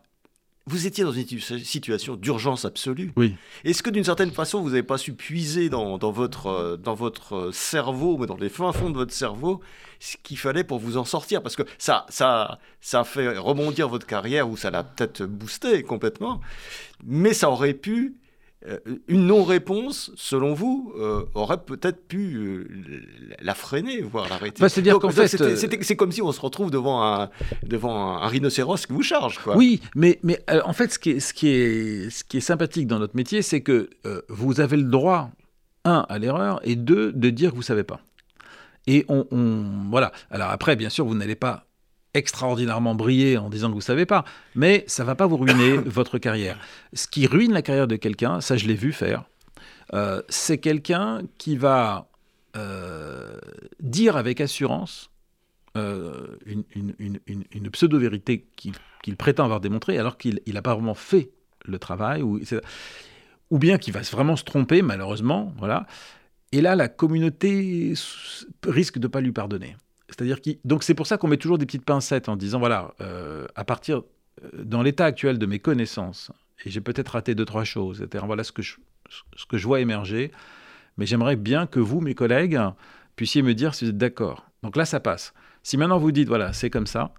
vous étiez dans une situation d'urgence absolue. Oui. Est-ce que d'une certaine façon, vous n'avez pas su puiser dans, dans, votre, euh, dans votre cerveau, mais dans les fins fonds de votre cerveau, ce qu'il fallait pour vous en sortir? Parce que ça, ça, ça fait rebondir votre carrière, ou ça l'a peut-être boosté complètement, mais ça aurait pu euh, une non-réponse, selon vous, euh, aurait peut-être pu euh, la freiner, voire l'arrêter. Bah, C'est-à-dire qu'en fait, c'est comme si on se retrouve devant un, devant un rhinocéros qui vous charge. Quoi. Oui, mais, mais en fait, ce qui, est, ce, qui est, ce qui est sympathique dans notre métier, c'est que vous avez le droit, un, à l'erreur, et deux, de dire que vous ne savez pas. Et on, on, Voilà. Alors après, bien sûr, vous n'allez pas extraordinairement briller en disant que vous ne savez pas, mais ça va pas vous ruiner votre carrière. Ce qui ruine la carrière de quelqu'un, ça je l'ai vu faire, euh, c'est quelqu'un qui va euh, dire avec assurance euh, une, pseudo-vérité qu'il prétend avoir démontrée alors qu'il n'a pas vraiment fait le travail, ou, ou bien qu'il va vraiment se tromper malheureusement, voilà. Et là, la communauté risque de ne pas lui pardonner. C'est-à-dire donc c'est pour ça qu'on met toujours des petites pincettes en disant voilà, euh, à partir euh, dans l'état actuel de mes connaissances, et j'ai peut-être raté deux trois choses, etc. Voilà ce que je, ce que je vois émerger, mais j'aimerais bien que vous, mes collègues, puissiez me dire si vous êtes d'accord. Donc là, ça passe. Si maintenant vous dites voilà, c'est comme ça,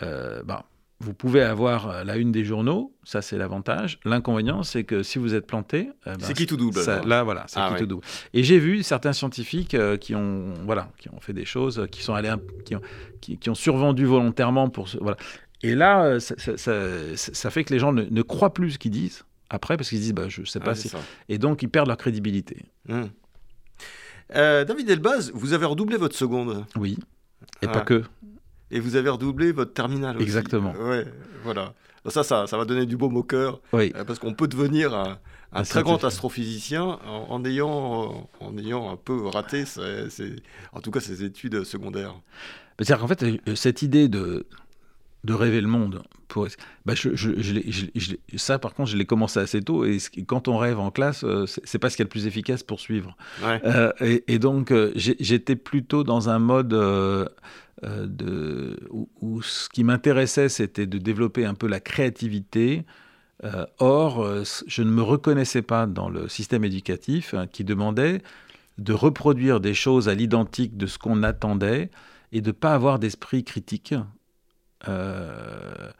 ben, vous pouvez avoir euh, la une des journaux, ça c'est l'avantage. L'inconvénient, c'est que si vous êtes planté, eh ben, c'est qui tout double. là, voilà, c'est ah qui tout double. Et j'ai vu certains scientifiques euh, qui ont, voilà, qui ont fait des choses, qui sont allés, qui ont, qui, ont survendu volontairement pour, ce, voilà. Et là, euh, ça, ça, fait que les gens ne, croient plus ce qu'ils disent après parce qu'ils disent, bah, je sais pas si, et donc ils perdent leur crédibilité. Hum. David Elbaz, vous avez redoublé votre seconde. Oui, et pas ah. que et vous avez redoublé votre terminal. Aussi. Exactement. Ouais, voilà. Ça, ça, ça va donner du baume au cœur. Oui. Euh, parce qu'on peut devenir un, un très grand astrophysicien en, ayant, en ayant un peu raté, en tout cas, ses études secondaires. C'est-à-dire qu'en fait, euh, cette idée de, de rêver le monde, pour, bah je, je, je, ça par contre, je l'ai commencé assez tôt. Et quand on rêve en classe, euh, c'est pas ce qui est le plus efficace pour suivre. Ouais. et, et, donc, j'étais plutôt dans un mode euh, de, où, ce qui m'intéressait, c'était de développer un peu la créativité. Euh, or, euh, je ne me reconnaissais pas dans le système éducatif hein, qui demandait de reproduire des choses à l'identique de ce qu'on attendait et de ne pas avoir d'esprit critique. Je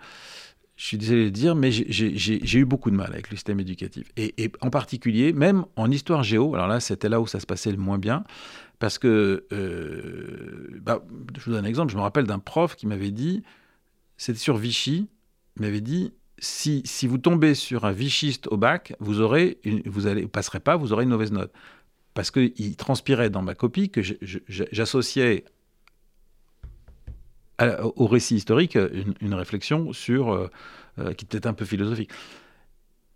suis désolé de le dire, mais j'ai eu beaucoup de mal avec le système éducatif. Et, et, en particulier, même en histoire géo, alors là, c'était là où ça se passait le moins bien, parce que, euh, bah, je vous donne un exemple, je me rappelle d'un prof qui m'avait dit, c'était sur Vichy, il m'avait dit, si, si vous tombez sur un vichiste au bac, vous aurez vous allez, passerez pas, vous aurez une mauvaise note. Parce qu'il transpirait dans ma copie que j'associais au récit historique une, réflexion sur, euh, euh, qui était un peu philosophique.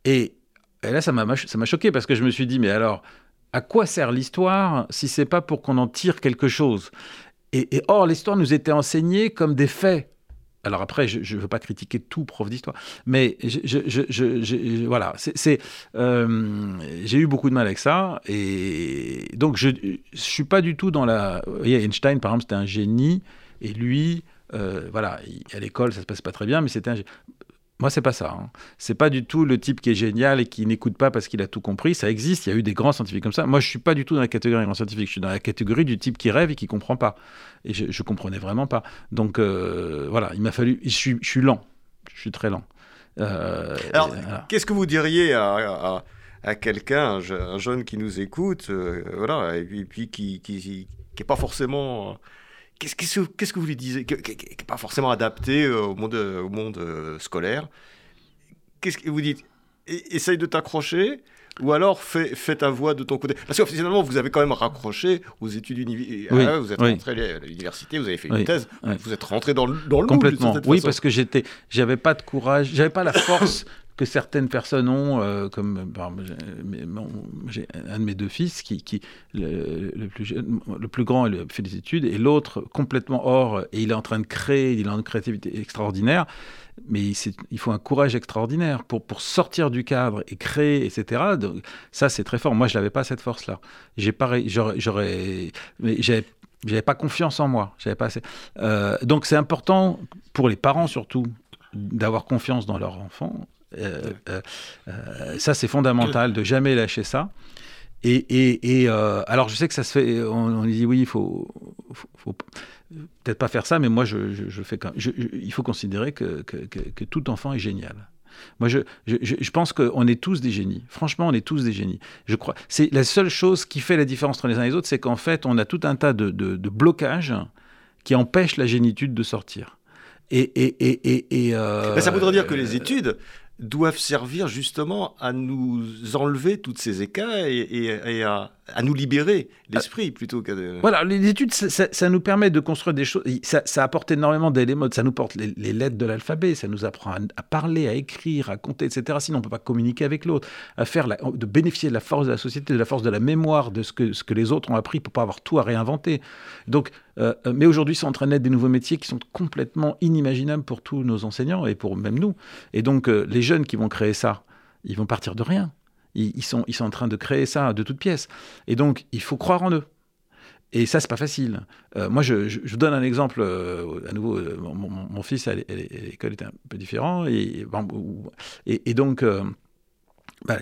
Et, et là, ça m'a choqué parce que je me suis dit, mais alors, à quoi sert l'histoire si c'est pas pour qu'on en tire quelque chose? Et, or, l'histoire nous était enseignée comme des faits. Alors après, je ne veux pas critiquer tout prof d'histoire, mais je, voilà, c'est, euh, j'ai eu beaucoup de mal avec ça, et donc je ne suis pas du tout dans la... Vous voyez, Einstein, par exemple, c'était un génie, et lui, euh, voilà, à l'école, ça se passe pas très bien, mais c'était un... Moi, c'est pas ça. Hein. C'est pas du tout le type qui est génial et qui n'écoute pas parce qu'il a tout compris. Ça existe. Il y a eu des grands scientifiques comme ça. Moi, je suis pas du tout dans la catégorie grand scientifique. Je suis dans la catégorie du type qui rêve et qui comprend pas. Et je, je comprenais vraiment pas. Donc euh, voilà, il m'a fallu. Je suis, je suis, lent. Je suis très lent. Euh, Alors, qu'est-ce que vous diriez à, à, quelqu'un, un, jeune qui nous écoute, euh, voilà, et puis, qui, qui, qui, qui est pas forcément Qu'est-ce que vous lui disiez Qui n'est pas forcément adapté euh, au monde, euh, au monde euh, scolaire. Qu'est-ce que vous dites Essaye de t'accrocher ou alors fais, fais, ta voix de ton côté. Parce que finalement, vous avez quand même raccroché aux études universitaires. Ah, vous êtes rentré à l'université, vous avez fait une thèse, vous êtes rentré dans le, dans le Complètement. oui, parce que j'étais, j'avais pas de courage, j'avais pas la force que certaines personnes ont, euh, comme j'ai un de mes deux fils qui, le, plus grand il fait des études et l'autre complètement hors et il est en train de créer, il a une créativité extraordinaire, mais il faut un courage extraordinaire pour, sortir du cadre et créer, etc. Donc, ça c'est très fort. Moi je n'avais pas cette force-là. J'ai pareil, j'aurais, mais j'avais pas confiance en moi. J'avais pas. Euh, donc c'est important pour les parents surtout d'avoir confiance dans leur enfant euh, euh, euh, ça, c'est fondamental de jamais lâcher ça. Et, et, alors, je sais que ça se fait. On, dit oui, il faut, faut, peut-être pas faire ça, mais moi, je, je, fais quand il faut considérer que, que, que, tout enfant est génial. Moi, je, je, je pense qu'on est tous des génies. Franchement, on est tous des génies. Je crois. C'est la seule chose qui fait la différence entre les uns et les autres, c'est qu'en fait, on a tout un tas de, de, de blocages qui empêchent la génitude de sortir. Et, euh, ça voudrait dire que les études doivent servir justement à nous enlever toutes ces écailles et, à, à, nous libérer l'esprit plutôt qu'à... Voilà, les études, ça, ça, nous permet de construire des choses, ça, ça apporte énormément d'éléments, ça nous porte les, les lettres de l'alphabet, ça nous apprend à, parler, à écrire, à compter, etc. Sinon, on ne peut pas communiquer avec l'autre, à faire la, de bénéficier de la force de la société, de la force de la mémoire, de ce que, ce que les autres ont appris pour pas avoir tout à réinventer. Donc, euh, mais aujourd'hui, sont en train de naître des nouveaux métiers qui sont complètement inimaginables pour tous nos enseignants et pour même nous. Et donc, euh, les jeunes qui vont créer ça, ils vont partir de rien. Ils, sont, ils sont en train de créer ça de toutes pièces. Et donc, il faut croire en eux. Et ça, c'est pas facile. Euh, moi, je, je, je, donne un exemple. Euh, à nouveau, euh, mon, fils à l'école était un peu différent. Et, donc, bah,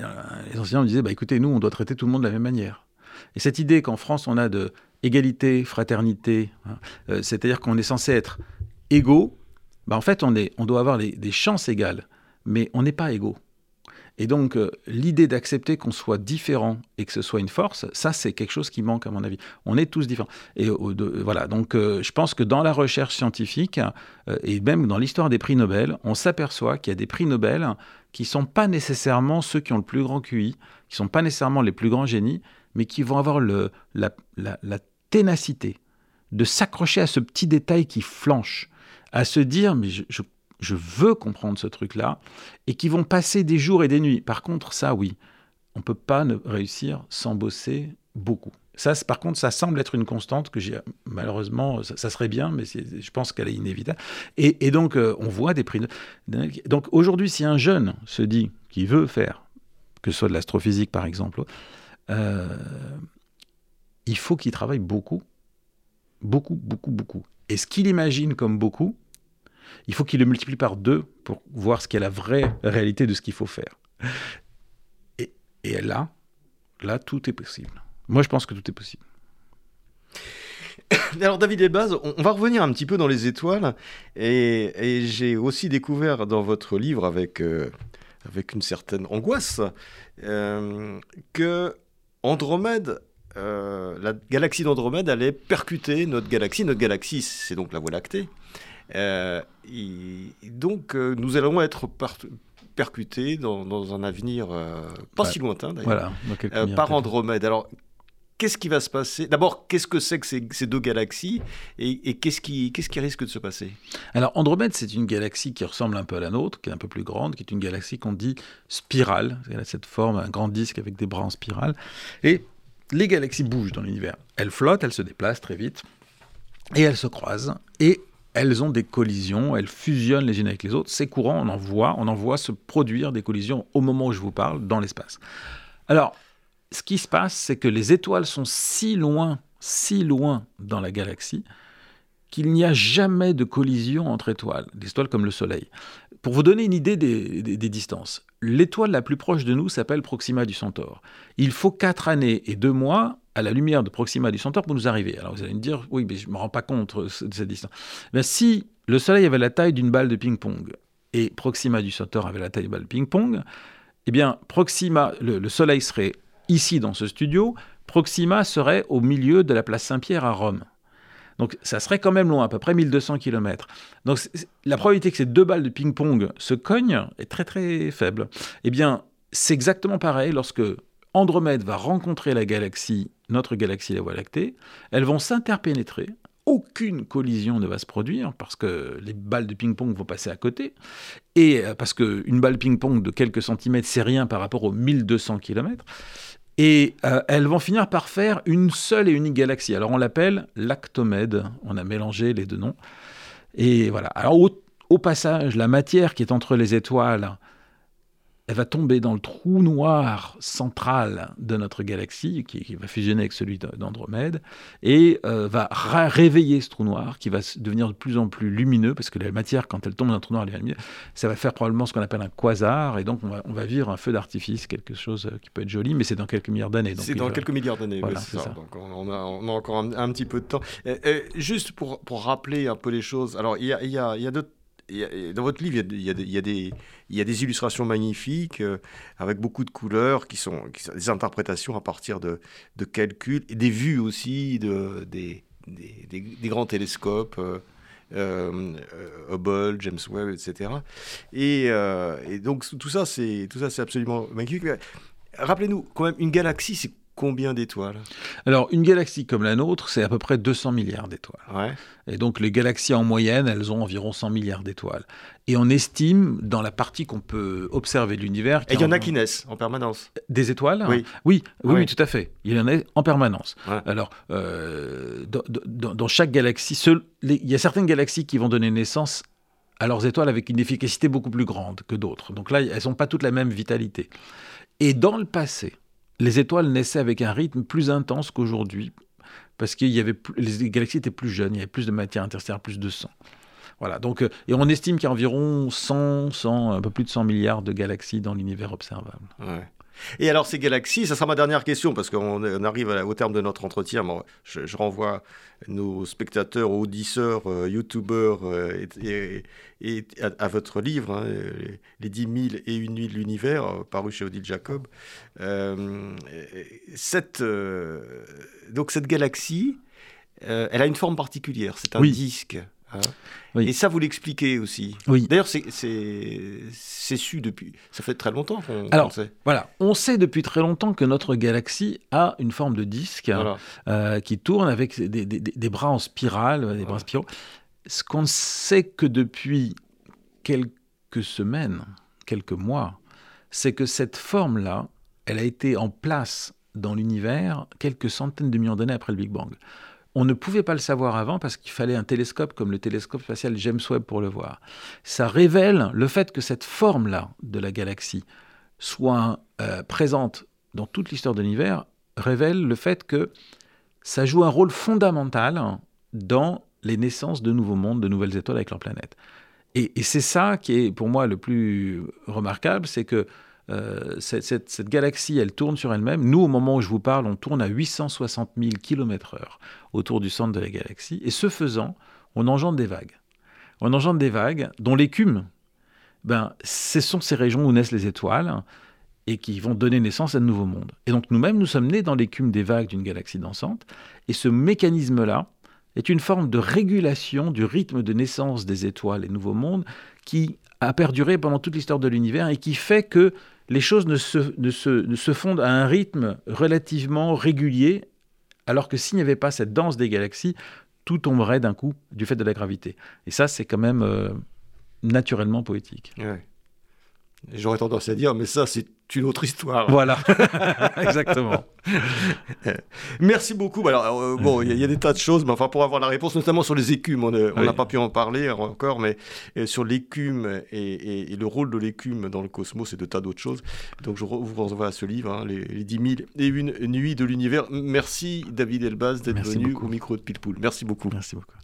les enseignants me disaient bah, écoutez, nous, on doit traiter tout le monde de la même manière. Et cette idée qu'en France, on a de égalité, fraternité, hein, c'est-à-dire qu'on est censé être égaux, bah, en fait, on, est, on doit avoir des chances égales mais on n'est pas égaux. Et donc, euh, l'idée d'accepter qu'on soit différent et que ce soit une force, ça, c'est quelque chose qui manque, à mon avis. On est tous différents. Et euh, de, voilà, donc euh, je pense que dans la recherche scientifique, euh, et même dans l'histoire des prix Nobel, on s'aperçoit qu'il y a des prix Nobel qui ne sont pas nécessairement ceux qui ont le plus grand QI, qui ne sont pas nécessairement les plus grands génies, mais qui vont avoir la ténacité de s'accrocher à ce petit détail qui flanche, à se dire, mais je, je je veux comprendre ce truc-là, et qui vont passer des jours et des nuits. Par contre, ça, oui, on ne peut pas ne réussir sans bosser beaucoup. Ça, par contre, ça semble être une constante que j'ai malheureusement, ça, serait bien, mais je pense qu'elle est inévitable. Et, donc, euh, on voit des prix. Donc, aujourd'hui, si un jeune se dit qu'il veut faire, que ce soit de l'astrophysique par exemple, euh, il faut qu'il travaille beaucoup, beaucoup, beaucoup, beaucoup. Et ce qu'il imagine comme beaucoup, il faut qu'il le multiplie par deux pour voir ce qu'est la vraie réalité de ce qu'il faut faire. Et, et là, là, tout est possible. Moi, je pense que tout est possible. Alors David Elbaz, on va revenir un petit peu dans les étoiles et, et j'ai aussi découvert dans votre livre avec, euh, avec une certaine angoisse euh, que Andromède, euh, la galaxie d'Andromède allait percuter notre galaxie. Notre galaxie, c'est donc la Voie lactée. Euh, et donc, euh, nous allons être percutés dans, dans, un avenir euh, pas si lointain d'ailleurs, voilà, par Andromède. Alors, qu'est-ce qui va se passer? D'abord, qu'est-ce que c'est que ces, ces, deux galaxies? Et, et qu'est-ce qui, qui risque de se passer? Alors, Andromède, c'est une galaxie qui ressemble un peu à la nôtre, qui est un peu plus grande, qui est une galaxie qu'on dit spirale. Elle a cette forme, un grand disque avec des bras en spirale. Et les galaxies bougent dans l'univers. Elles flottent, elles se déplacent très vite et elles se croisent. Et elles ont des collisions, elles fusionnent les unes avec les autres. C'est courant, on en voit, on en voit se produire des collisions au moment où je vous parle dans l'espace. Alors, ce qui se passe, c'est que les étoiles sont si loin, si loin dans la galaxie qu'il n'y a jamais de collision entre étoiles, des étoiles comme le Soleil. Pour vous donner une idée des, des, distances, l'étoile la plus proche de nous s'appelle Proxima du Centaure. Il faut 4 années et 2 mois à la lumière de Proxima du Centaure pour nous arriver. Alors vous allez me dire, oui, mais je ne me rends pas compte de cette distance. Mais si le Soleil avait la taille d'une balle de ping-pong et Proxima du Centaure avait la taille d'une balle de ping-pong, eh bien, Proxima, le, le, Soleil serait ici dans ce studio, Proxima serait au milieu de la place Saint-Pierre à Rome. Donc ça serait quand même loin, à peu près 1200 km. Donc la probabilité que ces deux balles de ping-pong se cognent est très très faible. Eh bien, c'est exactement pareil lorsque Andromède va rencontrer la galaxie, notre galaxie, la Voie lactée, elles vont s'interpénétrer, aucune collision ne va se produire parce que les balles de ping-pong vont passer à côté, et parce qu'une balle ping-pong de quelques centimètres, c'est rien par rapport aux 1200 km, et euh, elles vont finir par faire une seule et unique galaxie. Alors on l'appelle l'Actomède, on a mélangé les deux noms, et voilà. Alors au passage, la matière qui est entre les étoiles, elle va tomber dans le trou noir central de notre galaxie, qui, qui va fusionner avec celui d'Andromède, et euh, va réveiller ce trou noir, qui va devenir de plus en plus lumineux, parce que la matière, quand elle tombe dans un trou noir, elle est lumineuse, ça va faire probablement ce qu'on appelle un quasar, et donc on va, on va vivre un feu d'artifice, quelque chose qui peut être joli, mais c'est dans quelques milliards d'années. C'est dans va... quelques milliards d'années, voilà, c'est ça. ça. Donc on a, on a encore un, un, petit peu de temps. Et, et juste pour, pour rappeler un peu les choses, alors il y a, y a, il dans votre livre, il y, a, des, illustrations magnifiques euh, avec beaucoup de couleurs qui sont, des interprétations à partir de, calculs et des vues aussi de, des, grands télescopes. Euh, euh, Hubble, James Webb, etc. Et, donc tout ça, c'est absolument magnifique. Rappelez-nous, quand même, une galaxie, c'est combien d'étoiles Alors, une galaxie comme la nôtre, c'est à peu près 200 milliards d'étoiles. Et donc, les galaxies en moyenne, elles ont environ 100 milliards d'étoiles. Et on estime, dans la partie qu'on peut observer de l'univers... Et il y en a qui naissent en permanence Des étoiles oui. Oui, oui, tout à fait. Il y en a en permanence. Alors, euh, dans, chaque galaxie, il y a certaines galaxies qui vont donner naissance à leurs étoiles avec une efficacité beaucoup plus grande que d'autres. Donc là, elles n'ont pas toutes la même vitalité. Et dans le passé, les étoiles naissaient avec un rythme plus intense qu'aujourd'hui, parce que y avait les galaxies étaient plus jeunes, il y avait plus de matière interstellaire, plus de sang. Voilà, donc, euh, et on estime qu'il y a environ 100, 100, un peu plus de 100 milliards de galaxies dans l'univers observable. Ouais. Et alors ces galaxies, ça sera ma dernière question parce qu'on arrive au terme de notre entretien. je, renvoie nos spectateurs, auditeurs, euh, youtubeurs euh, et, à, votre livre, hein, Les 10 000 et une nuits de l'univers, euh, paru chez Odile Jacob. cette, donc cette galaxie, elle a une forme particulière. C'est un disque. Hein. Et ça, vous l'expliquez aussi. Oui. D'ailleurs, c'est su depuis. Ça fait très longtemps qu'on Alors, sait. Voilà, on sait depuis très longtemps que notre galaxie a une forme de disque euh, qui tourne avec des, des, des, bras en spirale, des bras spiraux. Ce qu'on ne sait que depuis quelques semaines, quelques mois, c'est que cette forme-là, elle a été en place dans l'univers quelques centaines de millions d'années après le Big Bang. On ne pouvait pas le savoir avant parce qu'il fallait un télescope comme le télescope spatial James Webb pour le voir. Ça révèle le fait que cette forme-là de la galaxie soit euh, présente dans toute l'histoire de l'univers, révèle le fait que ça joue un rôle fondamental dans les naissances de nouveaux mondes, de nouvelles étoiles avec leurs planètes. Et, et c'est ça qui est pour moi le plus remarquable, c'est que euh, cette, galaxie, elle tourne sur elle-même. Nous, au moment où je vous parle, on tourne à 860 000 km/h autour du centre de la galaxie. Et ce faisant, on engendre des vagues. On engendre des vagues dont l'écume, ben, ce sont ces régions où naissent les étoiles et qui vont donner naissance à de nouveaux mondes. Et donc nous-mêmes, nous sommes nés dans l'écume des vagues d'une galaxie dansante. Et ce mécanisme-là est une forme de régulation du rythme de naissance des étoiles et nouveaux mondes qui a perduré pendant toute l'histoire de l'univers et qui fait que les choses ne se, fondent à un rythme relativement régulier, alors que s'il n'y avait pas cette danse des galaxies, tout tomberait d'un coup du fait de la gravité. Et ça, c'est quand même euh, naturellement poétique. J'aurais tendance à dire, mais ça, c'est une autre histoire. Voilà, exactement. Merci beaucoup. Alors, euh, bon, il y, a des tas de choses, mais enfin, pour avoir la réponse, notamment sur les écumes, on n'a pas pu en parler encore, mais euh, sur l'écume et, le rôle de l'écume dans le cosmos et de tas d'autres choses. Donc, je vous renvoie à ce livre, hein, les, les, 10 000 et une nuits de l'univers. Merci, David Elbaz, d'être venu au micro de Pilpoul. Merci beaucoup. Merci beaucoup.